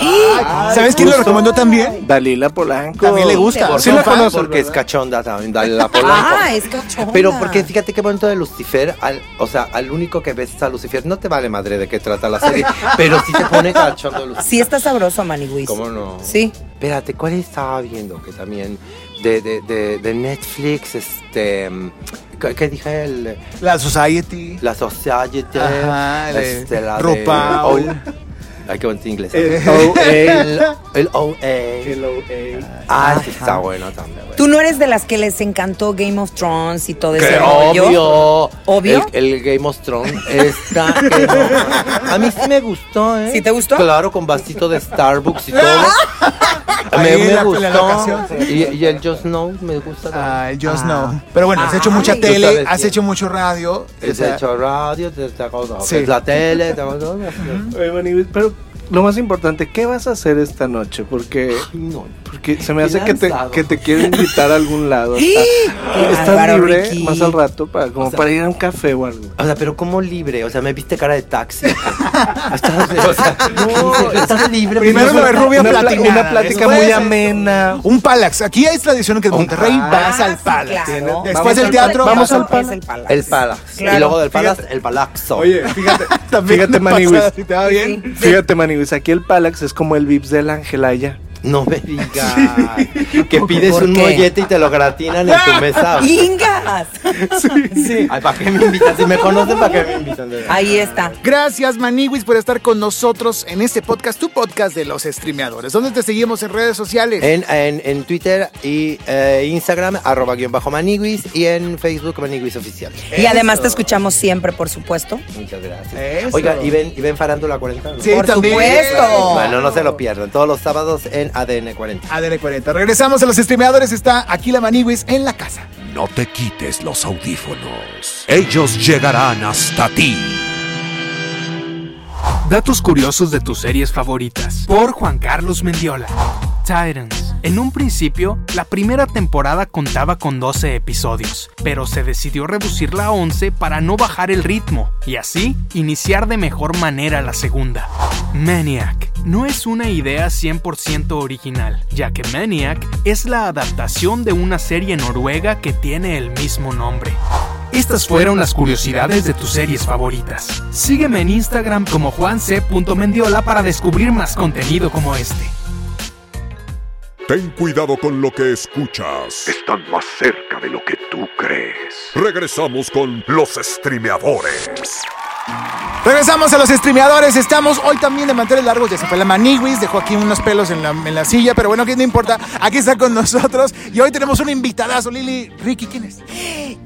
Ay, ¿Sabes quién lo recomendó también? Dalila Polanco. También le gusta. Por Sí la conoces, porque es cachonda también, dale la Polanco. Ah, es cachonda. Pero porque fíjate qué bonito de Lucifer, al, o sea, al único que ves a Lucifer, no te vale madre de qué trata la serie, pero sí te pone cachondo Lucifer. Sí está sabroso, Maniwis. ¿Cómo no? Sí. Espérate, ¿cuál estaba viendo? Que también de, de, de, de Netflix, este, mm, ¿qué, dije? El, La Society. la Society, Ajá, de este, la RuPaul. de... Oh, ay, qué bonito inglés. El el, el OA. OA. Ah, sí, está bueno también. Tú no eres de las que les encantó Game of Thrones y todo ese ¡Qué rollo. obvio! ¿Obvio? El, el Game of Thrones está. que no. A mí sí me gustó, ¿eh? ¿Sí te gustó? Claro, con vasito de Starbucks y todo. me, Ahí en me la- en la gustó. locación, y, y el Just Know me gusta. también. Ah, el Just Know. Pero bueno, has hecho Ay. mucha ¿Tú tele, sabes has quién? hecho mucho radio. o Es sea, hecho radio, te, te hago todo. Sí. Es la tele, te hago todo. Oye, Maniguis, pero lo más importante, ¿qué vas a hacer esta noche? Porque, No. porque se me hace que te, que te quiero invitar a algún lado. ¡Qué ¿Estás libre Ricky! más al rato para, como O sea- para ir a un café o algo? O sea, pero como libre, o sea, me viste cara de taxi. estás, o sea, no, estás libre. Primero de rubia una, una plática muy amena. Un Palax. Aquí hay tradición que en Un Monterrey Palax. vas al Ah, sí, Palax. claro. Después del teatro, vamos al Palax. el Palax. El Palax. Claro. Y luego del Palax, Fíjate. el Palaxo. Oye, fíjate, También fíjate, Maniwis. pasada, si te va bien. Fíjate, Maniwis, aquí el Palax es como el Vips del Angelaya. No me digas que pides ¿Por un qué? mollete y te lo gratinan en tu mesa. ¡Ingas! Ay, ¿para qué me invitan? Si me conocen, ¿para qué me invitan? Ahí está. Gracias, Maniwis, por estar con nosotros en este podcast, tu podcast de los streameadores. ¿Dónde te seguimos en redes sociales? En, en, en Twitter y eh, Instagram, arroba guion bajo maniguis, y en Facebook, maniguis oficial. Y además te escuchamos siempre, por supuesto. Muchas gracias. Eso. Oiga, ¿y ven, y ven Farándula 40? Sí, Por también. supuesto. Bueno, no se lo pierdan. Todos los sábados en ADN 40. ADN 40. Regresamos a los streameadores. Está aquí la Maniwis en la casa. No te quites los audífonos. Ellos llegarán hasta ti. Datos curiosos de tus series favoritas. Por Juan Carlos Mendiola. En un principio, la primera temporada contaba con 12 episodios, pero se decidió reducirla a 11 para no bajar el ritmo y así iniciar de mejor manera la segunda. Maniac. No es una idea 100% original, ya que Maniac es la adaptación de una serie noruega que tiene el mismo nombre. Estas fueron las curiosidades de tus series favoritas. Sígueme en Instagram como juanc.mendiola para descubrir más contenido como este. Ten cuidado con lo que escuchas. Están más cerca de lo que tú crees. Regresamos con los streameadores. Regresamos a los streameadores. Estamos hoy también de manteles largos. Ya se fue la Maniwis. Dejó aquí unos pelos en la, en la silla. Pero bueno, que no importa. Aquí está con nosotros. Y hoy tenemos un invitadazo. Lili, Ricky, ¿quién es?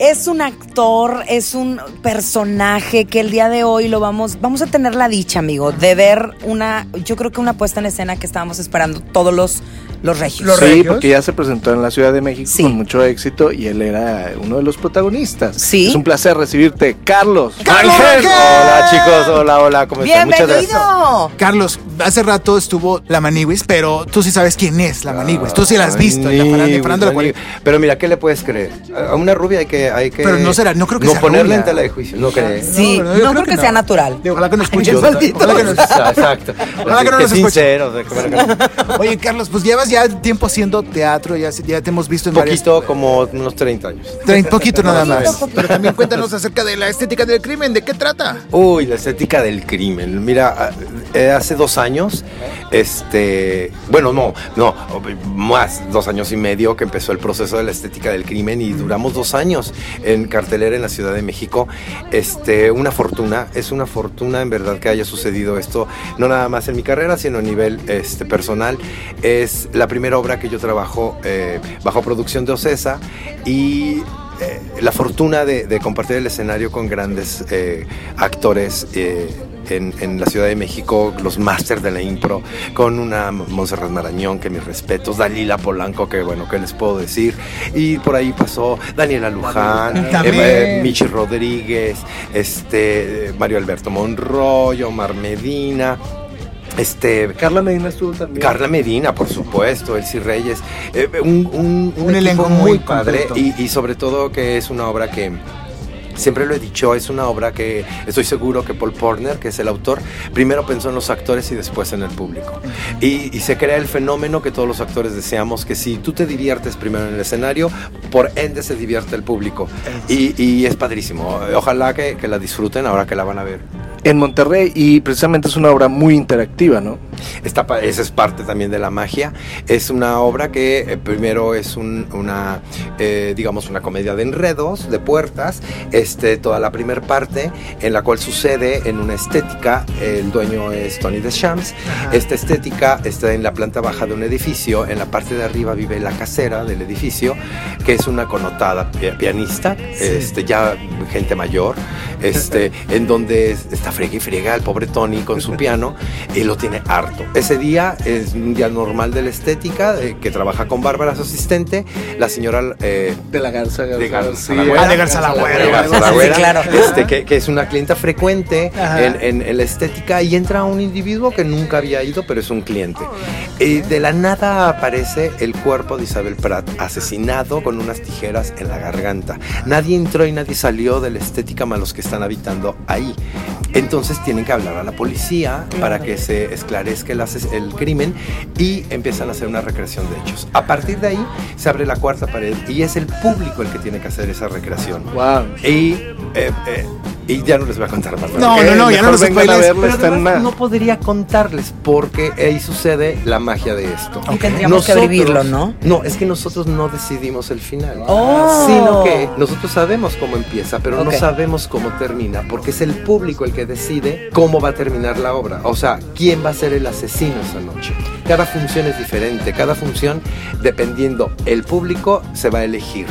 Es un actor, es un personaje que el día de hoy lo vamos, vamos a tener la dicha, amigo, de ver una, yo creo que una puesta en escena que estábamos esperando todos los, los regios. Los sí, regios. porque ya se presentó en la Ciudad de México Sí. con mucho éxito y él era uno de los protagonistas. Sí. Es un placer recibirte, Carlos. ¡Carlos! Hola chicos, hola, hola, ¿cómo están? Muchas. Carlos, hace rato estuvo la Maniwis, pero tú sí sabes quién es la Maniwis. Tú sí la has visto en la farándula- Maniguis, farándula Maniguis. 40. Pero mira, ¿qué le puedes creer? A una rubia hay que... Hay que Pero no será- no creo que No sea ponerle rubia. en tela de juicio, no crees. Sí, No, no, creo, creo que, que sea no. natural. Ojalá que nos escuchen. Ojalá que nos- Exacto. Ojalá que no nos escuchen. Oye, Carlos, pues llevas ya tiempo haciendo teatro, ya, ya te hemos visto en Poquito, como unos 30 años. varias... Poquito nada más. Pero también cuéntanos acerca de la estética del crimen. ¿De qué trata? Uy, la estética del crimen. Mira, eh, hace dos años, este, bueno, no, no, más, dos años y medio que empezó el proceso de la estética del crimen y duramos dos años en cartelera en la Ciudad de México. Este, una fortuna, es una fortuna en verdad que haya sucedido esto, no nada más en mi carrera, sino a nivel este, personal. Es la primera obra que yo trabajo eh, bajo producción de Ocesa y eh, la fortuna de, de compartir el escenario con grandes eh, actores en, en la Ciudad de México, los másters de la impro, con una Montserrat Marañón, que mis respetos, Dalila Polanco, que bueno, ¿qué les puedo decir? Y por ahí pasó Daniela Luján, eh, Michi Rodríguez, este, Mario Alberto Monroy, Omar Medina, este, Carla Medina estuvo también. Carla Medina, por supuesto, Elsie Reyes, eh, un, un, Un elenco muy muy padre y, y sobre todo que es una obra que siempre lo he dicho, es una obra que estoy seguro que Paul Porner, que es el autor, primero pensó en los actores y después en el público. Y, y se crea el fenómeno que todos los actores deseamos, que si tú te diviertes primero en el escenario, por ende se divierte el público. Y, y es padrísimo. Ojalá que, que la disfruten ahora que la van a ver. En Monterrey y precisamente es una obra muy interactiva, ¿no? Esta, esa es parte también de la magia. Es una obra que eh, primero es un- una, eh, digamos, una comedia de enredos, de puertas. Este, toda la primera parte en la cual sucede en una estética. El dueño es Tony Deschamps. Esta estética está en la planta baja de un edificio. En la parte de arriba vive la casera del edificio, que es una connotada pi- pianista, este, ya gente mayor, este, en donde es- está friega y friega el pobre Tony con su piano y lo tiene harto. Ese día es un día normal de la estética, eh, que trabaja con Bárbara, su asistente, la señora... eh, De la Garza de. Ah, de Garza Salagüera. De Garza Sí, Salagüera, claro. este, que, que es una clienta frecuente en, en- en la estética y entra un individuo que nunca había ido, pero es un cliente. Y de la nada aparece el cuerpo de Isabel Pratt asesinado con unas tijeras en la garganta. Nadie entró y nadie salió de la estética más los que están habitando ahí. Entonces tienen que hablar a la policía para que se esclarezca el, ases- el crimen y empiezan a hacer una recreación de hechos. A partir de ahí se abre la cuarta pared y es el público el que tiene que hacer esa recreación. Wow. Y, eh, eh, y ya no les voy a contar más. No, no, no, ya no los vengan a verla, Pero además no podría contarles porque ahí sucede la magia de esto. Y tendríamos que vivirlo, ¿no? No, es que nosotros no decidimos el final. Oh. Sino que nosotros sabemos cómo empieza, pero no sabemos cómo termina, porque es el público el que decide cómo va a terminar la obra. O sea, quién va a ser el asesino esa noche. Cada función es diferente, cada función, dependiendo el público, se va a elegir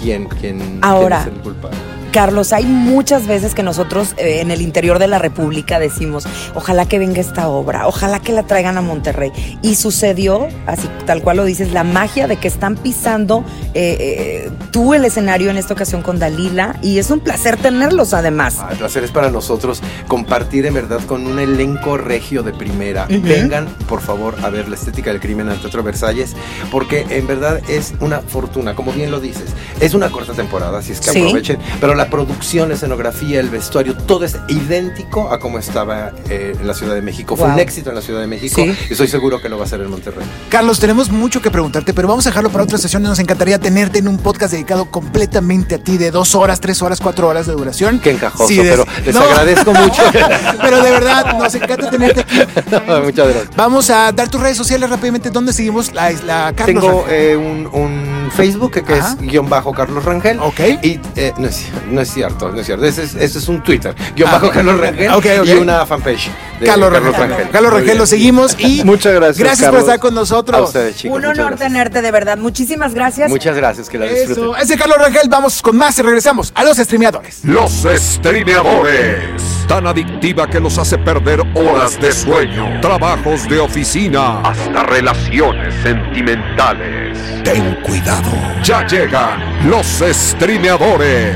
quién, quién, Ahora. quién es el culpable. Carlos, hay muchas veces que nosotros eh, en el interior de la República decimos, ojalá que venga esta obra, ojalá que la traigan a Monterrey. Y sucedió, así tal cual lo dices, la magia de que están pisando eh, eh, tú el escenario en esta ocasión con Dalila y es un placer tenerlos además. Ah, el placer es para nosotros compartir en verdad con un elenco regio de primera. Vengan, por favor, a ver la estética del crimen al Teatro Versalles, porque en verdad es una fortuna, como bien lo dices. Es una corta temporada, así es que Sí. aprovechen. Pero la producción, la escenografía, el vestuario, todo es idéntico a como estaba eh, en la Ciudad de México. Fue un éxito en la Ciudad de México Sí. y estoy seguro que lo va a hacer en Monterrey. Carlos, tenemos mucho que preguntarte, pero vamos a dejarlo para otra sesión. Nos encantaría tenerte en un podcast dedicado completamente a ti, de dos horas, tres horas, cuatro horas de duración. Qué encajoso, Sí, de- pero les No. agradezco mucho. pero de verdad, nos encanta tenerte aquí. Muchas gracias. Vamos a dar tus redes sociales rápidamente. ¿Dónde seguimos la, la Carlos? Tengo eh, un, un Facebook que, es guion bajo Carlos Rangel. Ok. Y eh, no, es, no es cierto, no es cierto. Ese es, ese es un Twitter. Guión Ah, bajo. Carlos Rangel. Ok, ok. Y una fanpage. de Carlos, Rangel. Carlos Rangel, lo seguimos y Muchas gracias, Gracias por Carlos. estar con nosotros. A ustedes, chicos. un honor tenerte de verdad. Muchísimas gracias. Muchas gracias, que la Eso, disfruten. ese Carlos Rangel, vamos con más y regresamos a los streameadores. Los streameadores. Tan adictiva que los hace perder horas de sueño, trabajos de oficina, hasta relaciones sentimentales. Ten cuidado. Ya llegan los streameadores.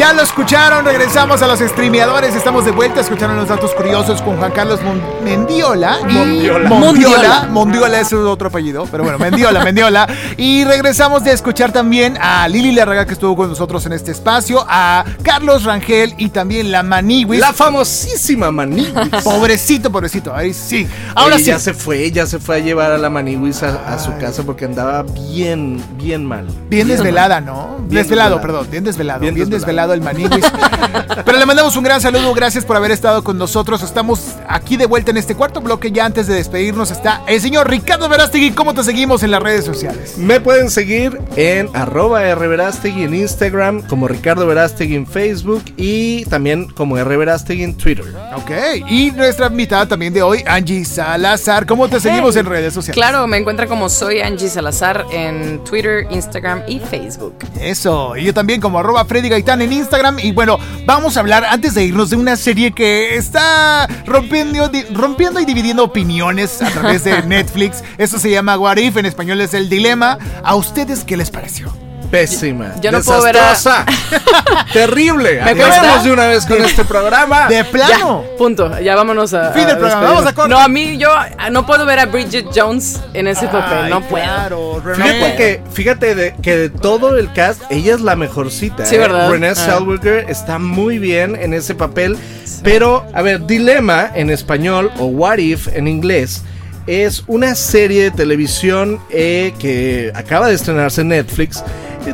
Ya lo escucharon, regresamos a los streameadores, estamos de vuelta, escucharon los datos curiosos con Juan Carlos Mon- Mendiola. Mondiola. Mondiola. Mondiola es otro apellido, pero bueno, Mendiola, Mendiola. Y regresamos de escuchar también a Lili Larraga que estuvo con nosotros en este espacio, a Carlos Rangel y también la Maniwis. La famosísima Maniwis. Pobrecito, pobrecito, ahí sí. Ahora Oye, sí. ya se fue, ya se fue a llevar a la Maniwis a, a su casa porque andaba bien, bien mal. Bien desvelada, ¿no? Bien desvelado, perdón, bien desvelado, bien, Bien desvelado. El Maniwis. Pero le mandamos un gran saludo, gracias por haber estado con nosotros. Estamos aquí de vuelta en este cuarto bloque. Ya antes de despedirnos está el señor Ricardo Verástegui. ¿Cómo te seguimos en las redes sociales? Me pueden seguir en arroba rverastegui en Instagram, como Ricardo Verástegui en Facebook y también como rverastegui en Twitter. Ok, y nuestra invitada también de hoy, Angie Salazar. ¿Cómo te seguimos Hey. en redes sociales? Claro, me encuentra como soy Angie Salazar en Twitter, Instagram y Facebook. Eso, y yo también como arroba Freddy Gaitán en Instagram. Y bueno, vamos a hablar antes de irnos de una serie que está rompiendo, rompiendo y dividiendo opiniones a través de Netflix. Eso se llama What If, en español es El Dilema. ¿A ustedes qué les pareció? Pésima. Yo no puedo ver a- desastrosa, Terrible. Me Acabemos de una vez con este programa. De plano. Ya, punto. Ya vámonos a. Fin del programa, vamos a corte. No, a mí yo no puedo ver a Bridget Jones en ese papel. No puedo. René. Fíjate que, fíjate de, que de todo el cast, ella es la mejorcita. Sí, ¿eh? ¿verdad? Renée Ah. Zellweger está muy bien en ese papel. Pero, a ver, Dilema en español o What If en inglés es una serie de televisión eh, que acaba de estrenarse en Netflix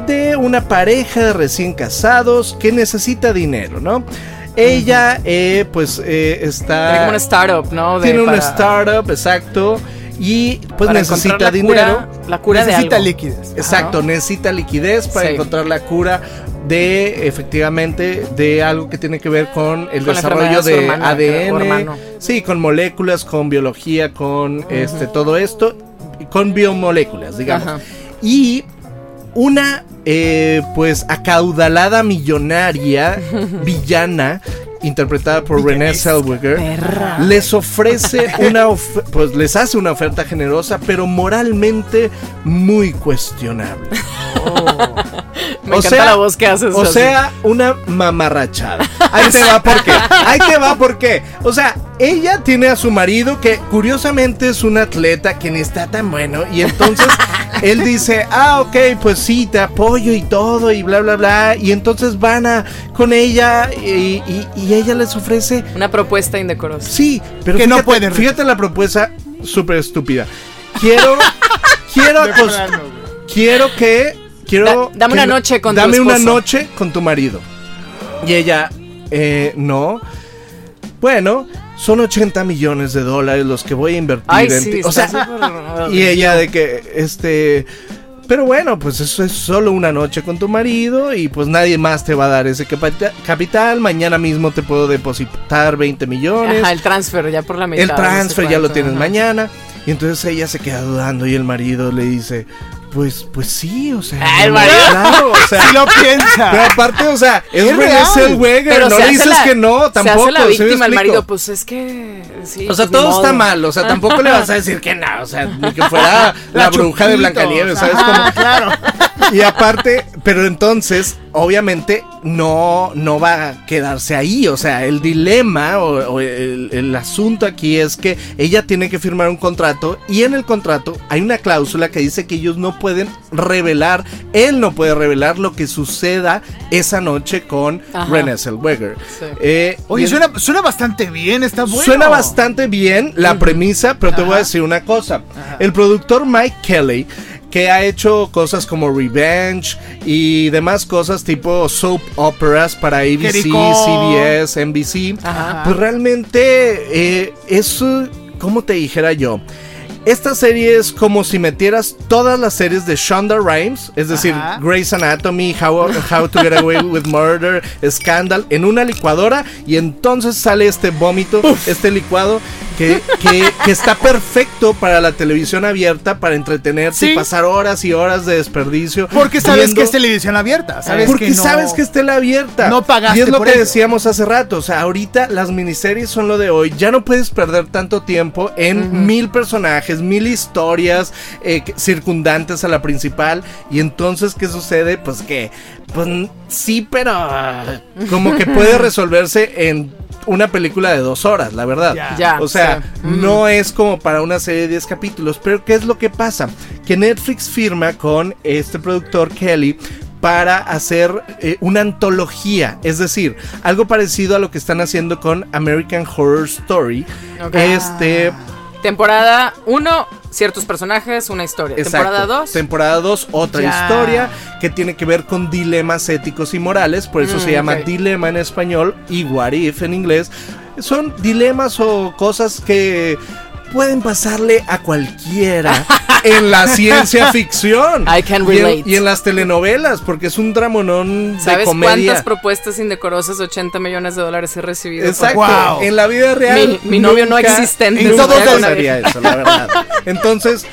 de una pareja de recién casados que necesita dinero, ¿no? Ella, eh, pues, eh, está. Tiene como una startup, ¿no? De- Tiene una startup, exacto. Y pues para necesita la dinero. cura- la cura Necesita de algo. líquidos. Exacto, necesita liquidez para Sí. encontrar la cura de efectivamente de algo que tiene que ver con el Con desarrollo de de ADN, sí, con moléculas, con biología, con este todo esto, con biomoléculas, digamos. Ajá. Y una eh, pues acaudalada millonaria villana interpretada por Renée Zellweger Perra. les ofrece una of- pues les hace una oferta generosa pero moralmente muy cuestionable. Me O encanta sea- la voz que haces. O así. sea, una mamarrachada. Ahí te va por qué. Ahí te va por qué. O sea, ella tiene a su marido que curiosamente es un atleta que ni está tan bueno. Y entonces él dice, ah, ok, pues sí, te apoyo y todo y bla, bla, bla. Y entonces van a con ella y, y- y ella les ofrece Una propuesta indecorosa. Sí, pero Que no pueden fíjate la propuesta súper estúpida. Quiero, quiero, quiero que, quiero. Da- dame que una noche con tu Dame una esposo. noche con tu marido. Y ella, eh, no. Bueno, son 80 millones de dólares los que voy a invertir Ay, en sí. ti. O sea, y ella de que, este... Pero bueno, pues eso es solo una noche con tu marido y pues nadie más te va a dar ese capita- capital. Mañana mismo te puedo depositar 20 millones. Ajá, el transfer ya por la mitad. el no sé transfer ya lo tienes ajá. mañana. Y entonces ella se queda dudando y el marido le dice, pues, pues sí, o sea. Ah, el no, marido. Claro, o sea. Si lo piensa. Pero aparte, o sea, es Es. Zellweger, Pero no se le dices la- que no, tampoco. Se hace la ¿sí víctima el explico? marido, pues es que. sí, O sea, pues, todo está mal, o sea, tampoco le vas a decir que no, o sea, ni que fuera la, La bruja de. Blancanieves, ¿sabes? Ajá, Como, claro. y aparte, pero entonces, obviamente, no, no va a quedarse ahí. O sea, el dilema o, o el, el asunto aquí es que ella tiene que firmar un contrato y en el contrato hay una cláusula que dice que ellos no pueden revelar, él no puede revelar lo que suceda esa noche con Ajá. Renée Zellweger. Sí. Eh, Oye, suena, suena bastante bien, está bueno. Suena bastante bien la premisa, pero te voy a decir una cosa. El productor Mike Kelly, que ha hecho cosas como Revenge y demás cosas tipo soap operas para ABC, Jericó. CBS, NBC, Ajá. pues realmente eh, es, como te dijera yo, esta serie es como si metieras todas las series de Shonda Rhimes, es decir, Ajá. Grey's Anatomy, How, How to Get Away with Murder, Scandal, en una licuadora y entonces sale este vómito, este licuado que, que- que está perfecto para la televisión abierta, para entretenerse Sí. y pasar horas y horas de desperdicio. Porque sabes viendo- que es televisión abierta. Sabes porque que no- sabes que es tele abierta. No pagaste Y es lo por que ello. decíamos hace rato. O sea, ahorita las miniseries son lo de hoy. Ya no puedes perder tanto tiempo en mil personajes, mil historias eh, circundantes a la principal. Y entonces, ¿qué sucede? Pues que, pues sí, pero ah, como que puede resolverse en una película de dos horas, la verdad. O sea, sí. no es como para una serie de 10 capítulos. Pero ¿qué es lo que pasa? Que Netflix firma con este productor Kelly para hacer eh, una antología, es decir, algo parecido a lo que están haciendo con American Horror Story. Este, Temporada 1, ciertos personajes, una historia. exacto. Temporada 2. Temporada 2, otra Ya. historia que tiene que ver con dilemas éticos y morales, por eso Mm, se llama ok. dilema en español y what if en inglés. Son dilemas o cosas que pueden pasarle a cualquiera en la ciencia ficción. I can Y en- relate. Y en, las telenovelas, porque es un dramonón de ¿Sabes comedia. cuántas propuestas indecorosas, 80 millones de dólares he recibido? Exacto. Wow. En la vida real. Mi- mi novio no existente. los- pasaría eso, la verdad. Entonces,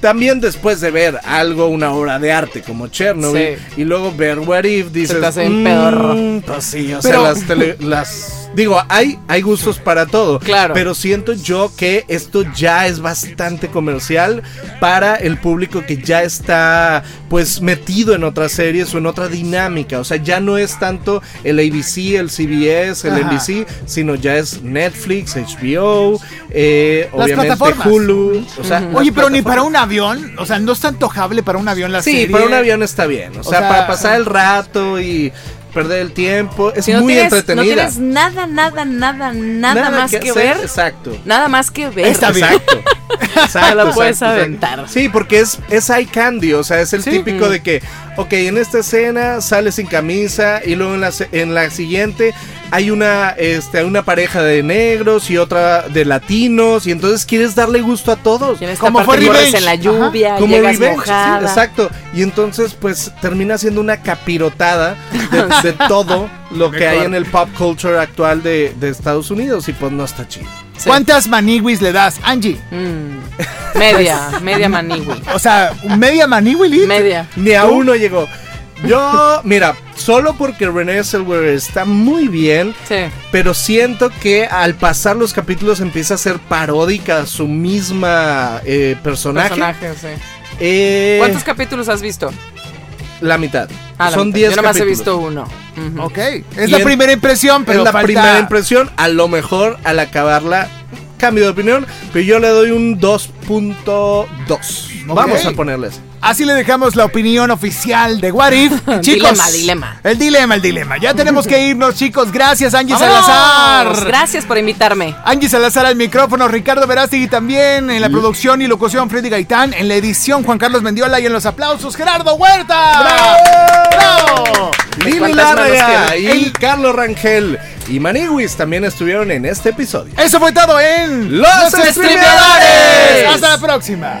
también después de ver algo, una obra de arte como Chernobyl, Sí. y luego ver What If, dices. te hace "Mm, pedorro". Pues sí, o Pero- sea, las, tele- las Digo, hay, hay gustos para todo. Claro. Pero siento yo que esto ya es bastante comercial para el público que ya está pues metido en otras series o en otra dinámica. O sea, ya no es tanto el ABC, el CBS, el Ajá. NBC, sino ya es Netflix, HBO, eh, Las obviamente plataformas. Hulu. O sea, Oye, pero ni para un avión, o sea, no es tan antojable para un avión la Sí, serie. para un avión está bien. O, O sea, para pasar el rato y perder el tiempo. Es Si no muy tienes, no entretenida. tienes nada, nada, nada, nada, más que, ver. Exacto. Nada más que ver. Está bien. Exacto. Exacto, lo puedes exacto, aventar. Sí, porque es, es eye candy, o sea, es el Sí. típico de que, ok, en esta escena sale sin camisa y luego en la, en la siguiente hay una, este, una pareja de negros y otra de latinos y entonces quieres darle gusto a todos. Como fue Revenge. en la lluvia, Como Revenge, sí, exacto. Y entonces, pues, termina siendo una capirotada de, de todo lo que hay en el pop culture actual de, de Estados Unidos. Y pues no está chido. Sí. ¿Cuántas maniwis le das, Angie? Mm. Media, media maniwi. O sea, media maniwi? Media. Ni a uno llegó. Yo, mira, solo porque Renee Zellweger está muy bien, Sí. pero siento que al pasar los capítulos empieza a ser paródica su misma eh, personaje. Personaje, sí. Eh, ¿Cuántos capítulos has visto? La mitad. Ah, la Son mitad. 10 Yo nomás he capítulos. visto uno. Ujú. Ok, es Y la en- primera impresión, pero es la falta- primera impresión. A lo mejor al acabarla cambio de opinión, pero yo le doy un 2.2. Ok. Vamos a ponerles. Así le dejamos la opinión oficial de What If. chicos, Dilema, dilema. El dilema, el dilema. Ya tenemos que irnos, chicos. Gracias, Angie ¡Vámonos! Salazar. Gracias por invitarme. Angie Salazar al micrófono, Ricardo Verástegui también, en la producción y locución Freddy Gaitán, en la edición Juan Carlos Mendiola y en los aplausos Gerardo Huerta. ¡Bravo! Lili ¿Cuántas manos Larrea y? Carlos Rangel y Maniwis también estuvieron en este episodio. Eso fue todo en Los Streameadores. Hasta la próxima.